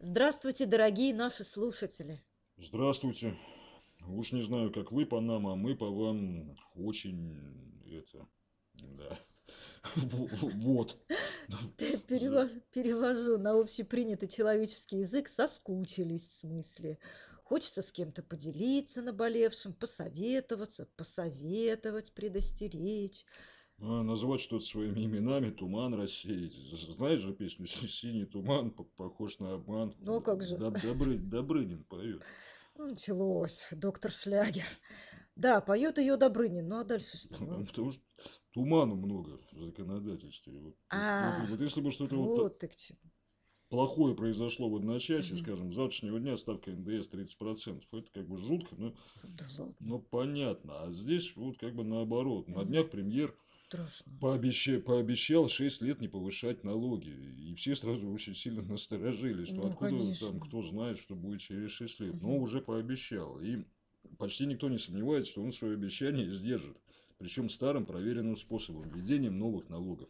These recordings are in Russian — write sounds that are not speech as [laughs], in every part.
Здравствуйте, дорогие наши слушатели. Здравствуйте. Уж не знаю, как вы по нам, а мы по вам очень это, да. [laughs] Вот. Перевожу, перевожу на общепринятый человеческий язык, соскучились в смысле. Хочется с кем-то поделиться наболевшим, посоветоваться, посоветовать, предостеречь. А, назвать что-то своими именами, туман рассеять. Знаешь же песню «Синий туман, похож на обман». Ну, а как же? Доб Добры Добрынин поет. Ну, началось, доктор Шлягер. Да, поет ее Добрынин, ну а дальше что? Ну, потому что туману много в законодательстве. Вот, А, вот, вот если бы что-то вот вот ты к чему. плохое произошло в одночасье, Мгм. скажем, с завтрашнего дня ставка НДС 30%, это как бы жутко, но, Да но понятно. А здесь вот как бы наоборот. На днях премьер страшно. пообещал, пообещал 6 лет не повышать налоги. И все сразу очень сильно [laughs] насторожились, что Ну, откуда конечно. там, кто знает, что будет через 6 лет. Но Мгм. уже пообещал. И почти никто не сомневается, что он свое обещание сдержит. Причем старым проверенным способом, введением новых налогов.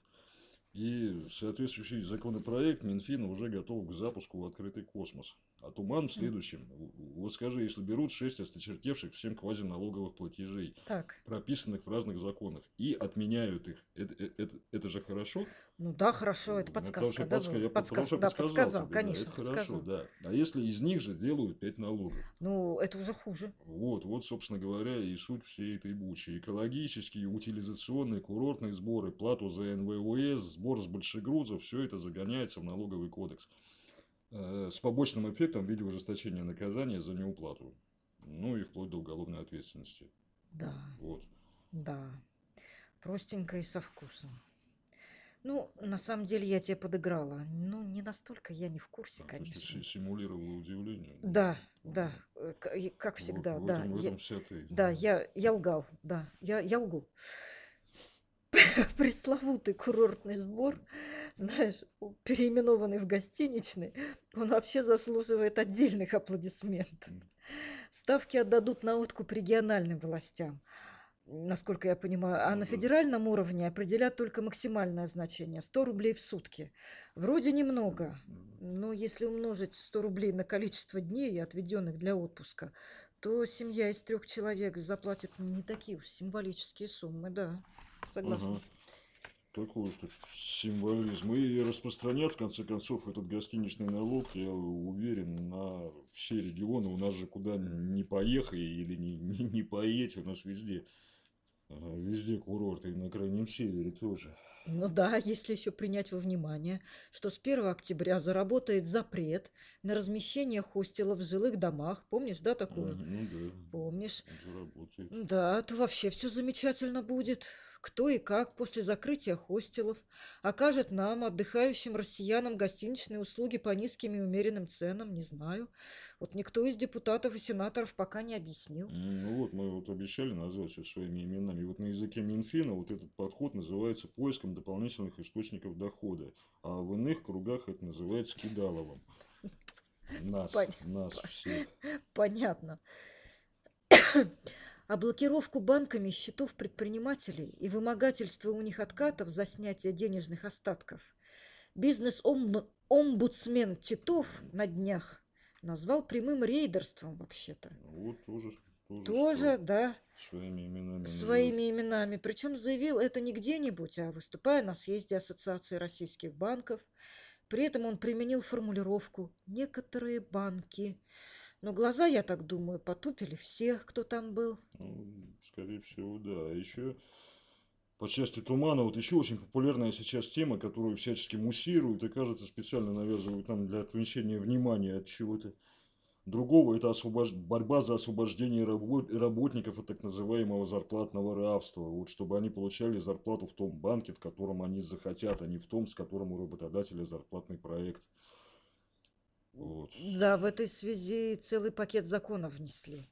И соответствующий законопроект Минфина уже готов к запуску в открытый космос. А туман в следующем. Вот скажи, если берут 6 осточертевших всем квазиналоговых платежей, Так, прописанных в разных законах, и отменяют их, это, э, это, это же хорошо? ну да, хорошо, это Ну, потому подсказка, что да, подска- я Подсказ- потому что да, подсказал подсказал, тебе, да, конечно, это хорошо, подсказал. да. А если из них же делают 5 налогов? Ну, это уже хуже. Вот, вот, собственно говоря, и суть всей этой бучи. Экологические, утилизационные, курортные сборы, плату за НВОС, сбор с большегрузов, все это загоняется в налоговый кодекс. Э, С побочным эффектом в виде ужесточения наказания за неуплату. Ну и вплоть до уголовной ответственности. Да, Вот. да. Простенько и со вкусом. Ну, на самом деле я тебе подыграла. Ну, не настолько я не в курсе, А, ты конечно. си- симулировала удивление. Да, Ну, да, э, как вот- всегда, в да. этом- в я- этом вся ты. Да, я, я лгал, да, я, я лгу. [laughs] Пресловутый курортный сбор, знаешь, переименованный в гостиничный, он вообще заслуживает отдельных аплодисментов. Ставки отдадут на откуп региональным властям, насколько я понимаю, а на федеральном уровне определят только максимальное значение 100 рублей в сутки. Вроде немного, но если умножить 100 рублей на количество дней, отведенных для отпуска, то семья из трех человек заплатит не такие уж символические суммы, да. Согласна. Ага. Такой что символизм. И распространят, в конце концов, этот гостиничный налог, я уверен, на все регионы. У нас же куда не поехай или не, не, не поедь, у нас везде. ага, Везде курорты, и на Крайнем Севере тоже. Ну да, если еще принять во внимание, что с 1 октября заработает запрет на размещение хостелов в жилых домах. Помнишь, да, А, такую? ну да, Помнишь? заработает. Да, то вообще все замечательно будет. Кто и как после закрытия хостелов окажет нам, отдыхающим россиянам, гостиничные услуги по низким и умеренным ценам, не знаю. Вот никто из депутатов и сенаторов пока не объяснил. Ну вот, мы вот обещали назвать все своими именами. Вот на языке Минфина вот этот подход называется поиском дополнительных источников дохода. А в иных кругах это называется кидаловым. Нас, Пон- нас всех. Понятно. А блокировку банками счетов предпринимателей и вымогательство у них откатов за снятие денежных остатков бизнес-омбудсмен Титов на днях назвал прямым рейдерством вообще-то. Вот тоже, тоже, Тоже, да, своими именами. своими именами. Причем заявил это не где-нибудь, а выступая на съезде Ассоциации российских банков. При этом он применил формулировку «некоторые банки». Но глаза, я так думаю, потупили всех, кто там был. Ну, скорее всего, да. А еще по части тумана, вот еще очень популярная сейчас тема, которую всячески муссируют и, кажется, специально навязывают нам для отвлечения внимания от чего-то другого. Это освобож- борьба за освобождение рабо- работников от так называемого зарплатного рабства. Вот чтобы они получали зарплату в том банке, в котором они захотят, а не в том, с которым у работодателя зарплатный проект. Вот. Да, в этой связи целый пакет законов внесли.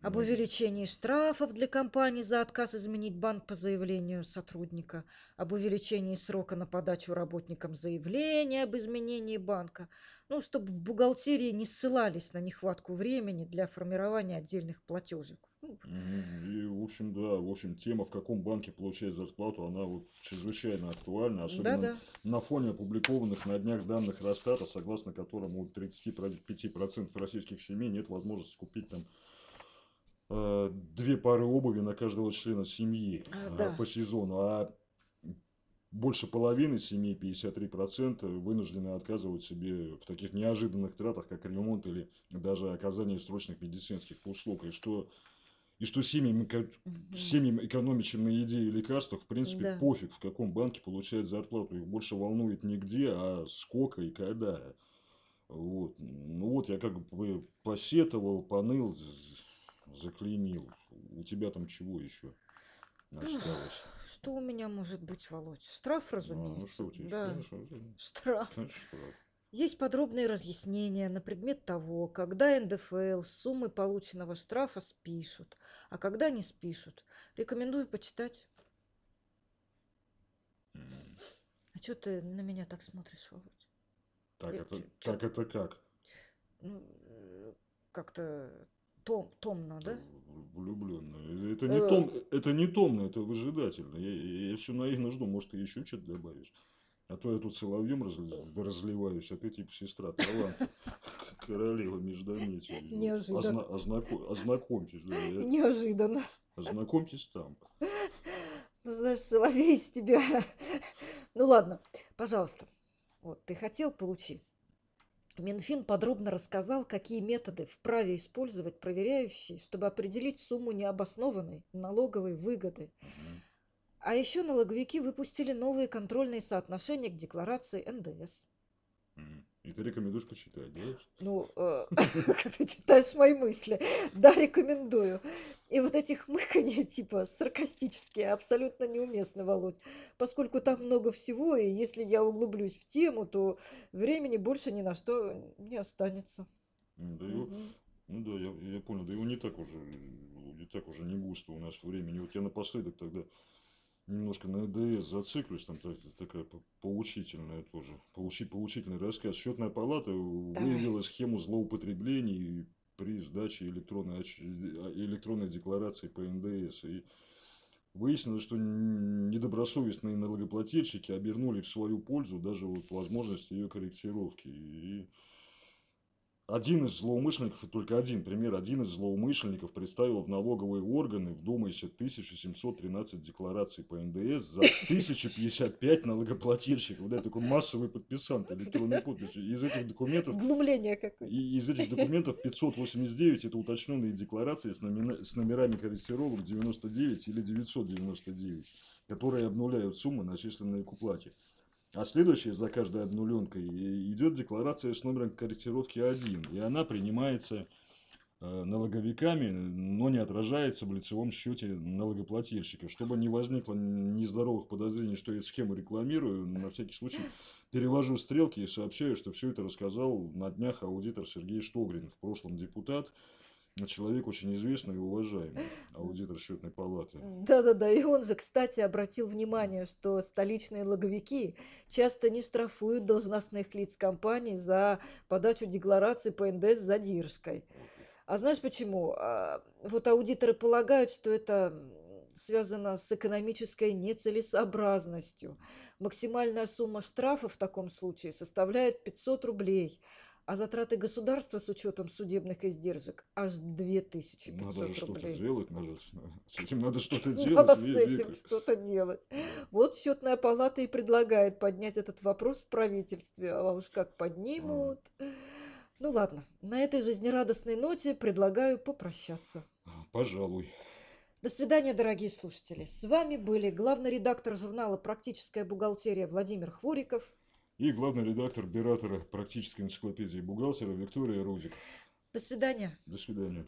Об увеличении штрафов для компаний за отказ изменить банк по заявлению сотрудника, об увеличении срока на подачу работникам заявления об изменении банка, ну, чтобы в бухгалтерии не ссылались на нехватку времени для формирования отдельных платежек. Ну. И, в общем, да, в общем, тема, в каком банке получать зарплату, она вот чрезвычайно актуальна, особенно Да-да. на фоне опубликованных на днях данных Росстата, согласно которым у 35% российских семей нет возможности купить там две пары обуви на каждого члена семьи А, э, да. по сезону, а больше половины семей, 53%, вынуждены отказывать себе в таких неожиданных тратах, как ремонт или даже оказание срочных медицинских услуг. И что, и что семьям, Мгм. семьям экономящим на еде и лекарствах, в принципе, Да. пофиг, в каком банке получают зарплату. Их больше волнует не где, а сколько и когда. Вот. Ну вот я как бы посетовал, поныл, заклеймил. У тебя там чего еще осталось? Что у меня может быть, Володь? Штраф, А, разумеется. ну что у тебя? Да, Конечно, штраф. конечно, штраф. Есть подробные разъяснения на предмет того, когда НДФЛ с суммы полученного штрафа спишут, а когда не спишут. Рекомендую почитать. М. А что ты на меня так смотришь, Володь? Так Я это, чё- чё- так это как? Ну, э, как-то том, томно, да? Влюбленный. Это не Э. том, это не томно, это выжидательно. Я, все наивно жду, может, ты еще что-то добавишь. А то я тут соловьем разли- разливаюсь, а ты типа сестра таланта. [laughs] Королева междометия. Неожиданно. Озна- ознако- Ознакомьтесь, да, я- Неожиданно. ознакомьтесь там. Ну, знаешь, соловей из тебя. [laughs] Ну ладно, пожалуйста. Вот, ты хотел, получи. Минфин подробно рассказал, какие методы вправе использовать проверяющие, чтобы определить сумму необоснованной налоговой выгоды. А еще налоговики выпустили новые контрольные соотношения к декларации НДС. И ты рекомендуешь почитать, да? Ну, э, [laughs] ты читаешь мои мысли. Да, рекомендую. И вот эти хмыканья, типа, саркастические, абсолютно неуместны, Володь. Поскольку там много всего, и если я углублюсь в тему, то времени больше ни на что не останется. Да Мгм. ну да, я, я понял, да его не так уже, не так уже не густо у нас времени. Вот я напоследок тогда немножко на ЭДС зациклюсь, там та- такая по- поучительная тоже, поучи, поучительный рассказ. Счетная палата выявила схему злоупотреблений при сдаче электронной, отч- электронной декларации по НДС. И выяснилось, что недобросовестные налогоплательщики обернули в свою пользу даже вот возможность ее корректировки. И один из злоумышленников, и только один пример, один из злоумышленников представил в налоговые органы, вдумайся, 1713 деклараций по НДС за 1055 налогоплательщиков. Да, такой массовый подписант электронной подписи. Из этих документов Углубление какое. из этих документов 589 это уточненные декларации с, номина- с номерами корректировок 99 или 999, которые обнуляют суммы, начисленные к уплате. А следующая за каждой обнуленкой идет декларация с номером корректировки 1. И она принимается э, налоговиками, но не отражается в лицевом счете налогоплательщика. Чтобы не возникло нездоровых подозрений, что я схему рекламирую, на всякий случай перевожу стрелки и сообщаю, что все это рассказал на днях аудитор Сергей Штогрин, в прошлом депутат, человек очень известный и уважаемый, [laughs] аудитор счетной палаты. Да-да-да, и он же, кстати, обратил внимание, что столичные логовики часто не штрафуют должностных лиц компаний за подачу декларации по НДС с задержкой. А знаешь почему? А, Вот аудиторы полагают, что это связано с экономической нецелесообразностью. Максимальная сумма штрафа в таком случае составляет 500 рублей, а затраты государства с учетом судебных издержек аж 2500 Надо же что-то делать, надо, ж- с этим надо что-то делать. Надо с этим что-то делать. Вот счетная палата и предлагает поднять этот вопрос в правительстве. А уж как поднимут. Ну ладно, на этой жизнерадостной ноте предлагаю попрощаться. Пожалуй. До свидания, дорогие слушатели. С вами были главный редактор журнала «Практическая бухгалтерия» Владимир Хвориков. И главный редактор Биратора практической энциклопедии бухгалтера Виктория Рузик. До свидания. До свидания.